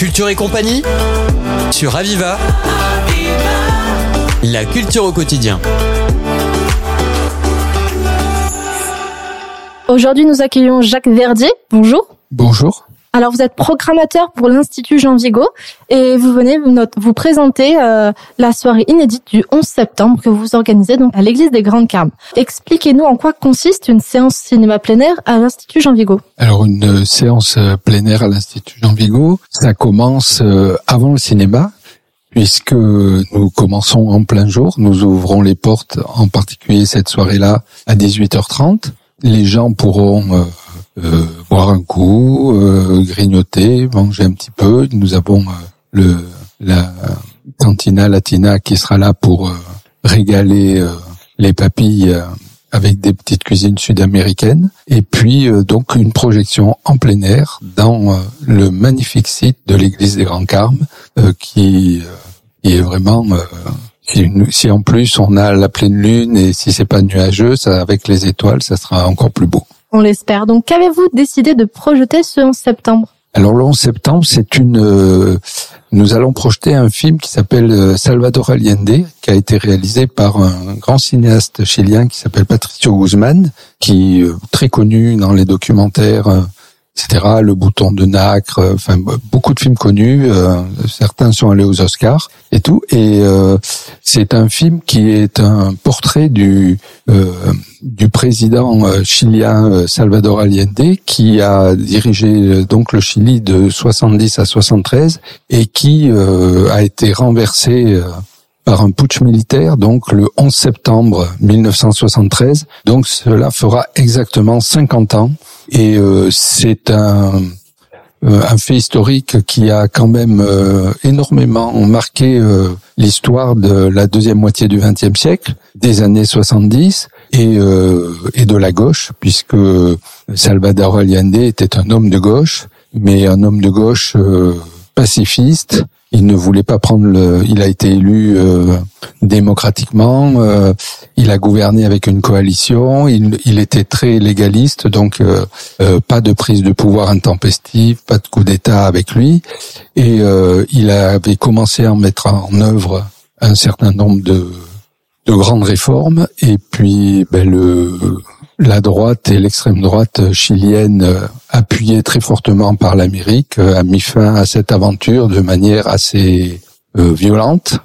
Culture et compagnie sur Aviva. La culture au quotidien. Aujourd'hui, nous accueillons Jacques Verdier. Bonjour. Bonjour. Alors, vous êtes programmateur pour l'Institut Jean Vigo et vous venez vous présenter euh, la soirée inédite du 11 septembre que vous organisez donc à l'église des Grandes Carmes. Expliquez-nous en quoi consiste une séance cinéma plein air à l'Institut Jean Vigo. Alors, une euh, séance euh, plein air à l'Institut Jean Vigo, ça commence avant le cinéma puisque nous commençons en plein jour. Nous ouvrons les portes, en particulier cette soirée-là, à 18h30. Les gens pourront euh, boire un coup, euh, grignoter, manger un petit peu. Nous avons euh, le la cantina latina qui sera là pour régaler les papilles avec des petites cuisines sud-américaines et puis donc une projection en plein air dans le magnifique site de l'église des Grands Carmes qui, qui est vraiment si, si, en plus on a la pleine lune et si c'est pas nuageux, ça avec les étoiles, ça sera encore plus beau. On l'espère. Donc, qu'avez-vous décidé de projeter ce 11 septembre? Alors le 11 septembre, c'est une. Euh, nous allons projeter un film qui s'appelle euh, Salvador Allende, qui a été réalisé par un grand cinéaste chilien qui s'appelle Patricio Guzman, qui est euh, très connu dans les documentaires etc. Le bouton de nacre, euh, enfin beaucoup de films connus. Euh, certains sont allés aux Oscars et tout. Et euh, c'est un film qui est un portrait du du président chilien Salvador Allende qui a dirigé donc le Chili de 70 à 73 et qui a été renversé par un putsch militaire, donc le 11 septembre 1973. Donc cela fera exactement 50 ans. Et euh, c'est un, euh, un fait historique qui a quand même euh, énormément marqué l'histoire de la deuxième moitié du XXe siècle, des années 70 et, et de la gauche, puisque Salvador Allende était un homme de gauche, mais un homme de gauche pacifiste il ne voulait pas prendre le. Il a été élu euh, démocratiquement. Euh, il a gouverné avec une coalition. Il, il était très légaliste, donc euh, pas de prise de pouvoir intempestive, pas de coup d'État avec lui. Et il avait commencé à mettre en œuvre un certain nombre de, de grandes réformes. Et puis, ben, le la droite et l'extrême droite chilienne, euh, appuyée très fortement par l'Amérique, euh, a mis fin à cette aventure de manière assez euh, violente.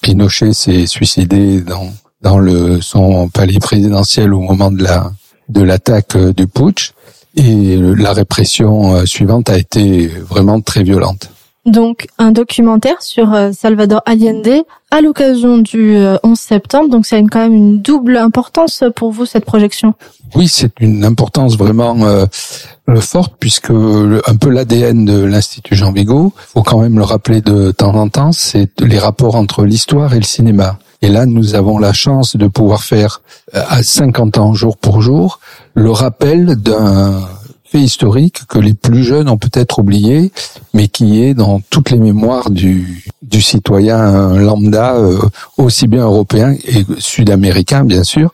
Pinochet s'est suicidé dans dans le son palais présidentiel au moment de la de l'attaque du putsch et la répression suivante a été vraiment très violente donc un documentaire sur euh, Salvador Allende à l'occasion du 11 euh, septembre. Donc ça a quand même une double importance pour vous cette projection? Oui, c'est une importance vraiment euh, forte puisque un peu l'ADN de l'Institut Jean Vigo, faut quand même le rappeler de temps en temps, c'est les rapports entre l'histoire et le cinéma. Et là, nous avons la chance de pouvoir faire à 50 ans jour pour jour le rappel d'un fait historique que les plus jeunes ont peut-être oublié, mais qui est dans toutes les mémoires du, citoyen lambda, euh, aussi bien européen et sud-américain bien sûr,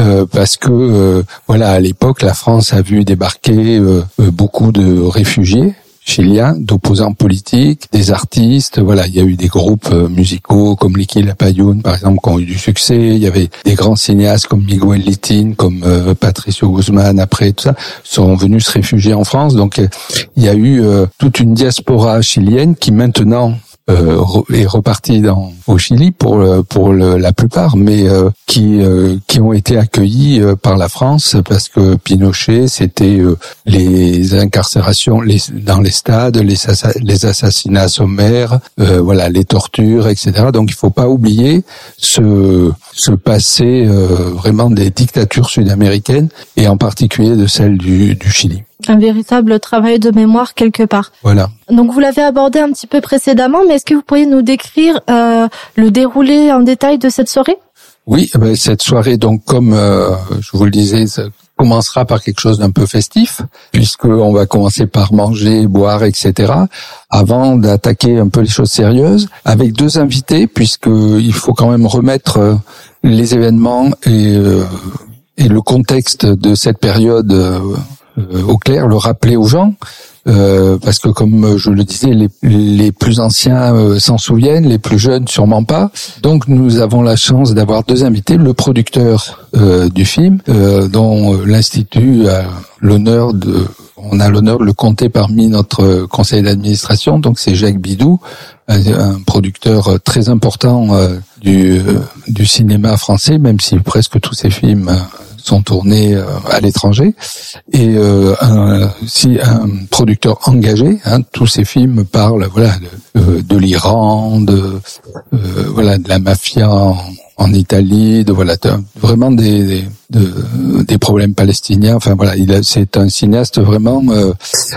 euh, parce que euh, voilà à l'époque la France a vu débarquer beaucoup de réfugiés chiliens, d'opposants politiques, des artistes. Voilà, il y a eu des groupes euh, musicaux comme Licky Lapayún, par exemple, qui ont eu du succès. Il y avait des grands cinéastes comme Miguel Litin, comme euh, Patricio Guzman, après tout ça, sont venus se réfugier en France. Donc, euh, il y a eu toute une diaspora chilienne qui maintenant euh, est reparti dans, au Chili pour pour la plupart, mais euh, qui euh, qui ont été accueillis par la France parce que Pinochet c'était les incarcérations les, dans les stades, les, assassinats sommaires, voilà les tortures, etc. Donc il faut pas oublier ce ce passé vraiment des dictatures sud-américaines et en particulier de celle du, du Chili un véritable travail de mémoire quelque part. Voilà. Donc vous l'avez abordé un petit peu précédemment, mais est-ce que vous pourriez nous décrire euh, le déroulé en détail de cette soirée? Oui, eh ben, cette soirée, donc comme euh, je vous le disais, ça commencera par quelque chose d'un peu festif, puisque on va commencer par manger, boire, etc. Avant d'attaquer un peu les choses sérieuses, avec deux invités, puisque il faut quand même remettre euh, les événements et, euh, et le contexte de cette période euh, au clair, le rappeler aux gens. euh, parce que comme je le disais, les, les plus anciens euh, s'en souviennent, les plus jeunes sûrement pas. Donc nous avons la chance d'avoir deux invités, le producteur euh, du film, dont l'Institut a l'honneur de on a l'honneur de le compter parmi notre conseil d'administration. Donc c'est Jacques Bidou, un producteur très important du, du cinéma français, même si presque tous ses films sont tournés euh, à l'étranger et euh, un, si un producteur engagé, hein, tous ces films parlent voilà de, euh, de l'Iran, de voilà de la mafia en, Italie, de voilà vraiment des, des, des problèmes palestiniens. Enfin voilà, il c'est un cinéaste vraiment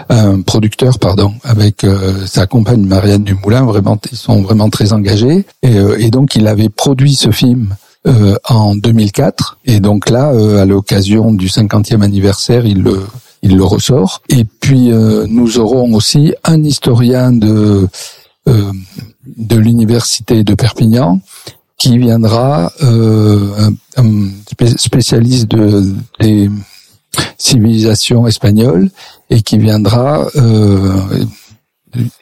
un producteur pardon avec sa compagne Marianne Dumoulin. Vraiment, ils sont vraiment très engagés et, et donc il avait produit ce film euh, en 2004. Et donc là, euh, à l'occasion du 50e anniversaire, il le, il le ressort. Et puis euh, nous aurons aussi un historien de de l'université de Perpignan qui viendra, un, spécialiste de des civilisations espagnoles et qui viendra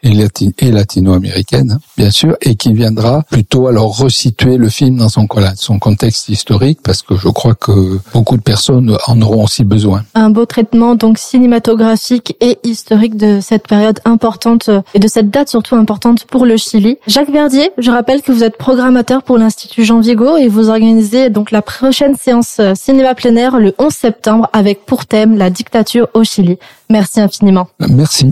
et, latino-américaine, hein, bien sûr, et qui viendra plutôt alors resituer le film dans son, son contexte historique, parce que je crois que beaucoup de personnes en auront aussi besoin. Un beau traitement donc cinématographique et historique de cette période importante euh, et de cette date surtout importante pour le Chili. Jacques Verdier, je rappelle que vous êtes programmateur pour l'Institut Jean Vigo et vous organisez donc la prochaine séance euh, cinéma plein air le 11 septembre avec pour thème la dictature au Chili. Merci infiniment. Merci.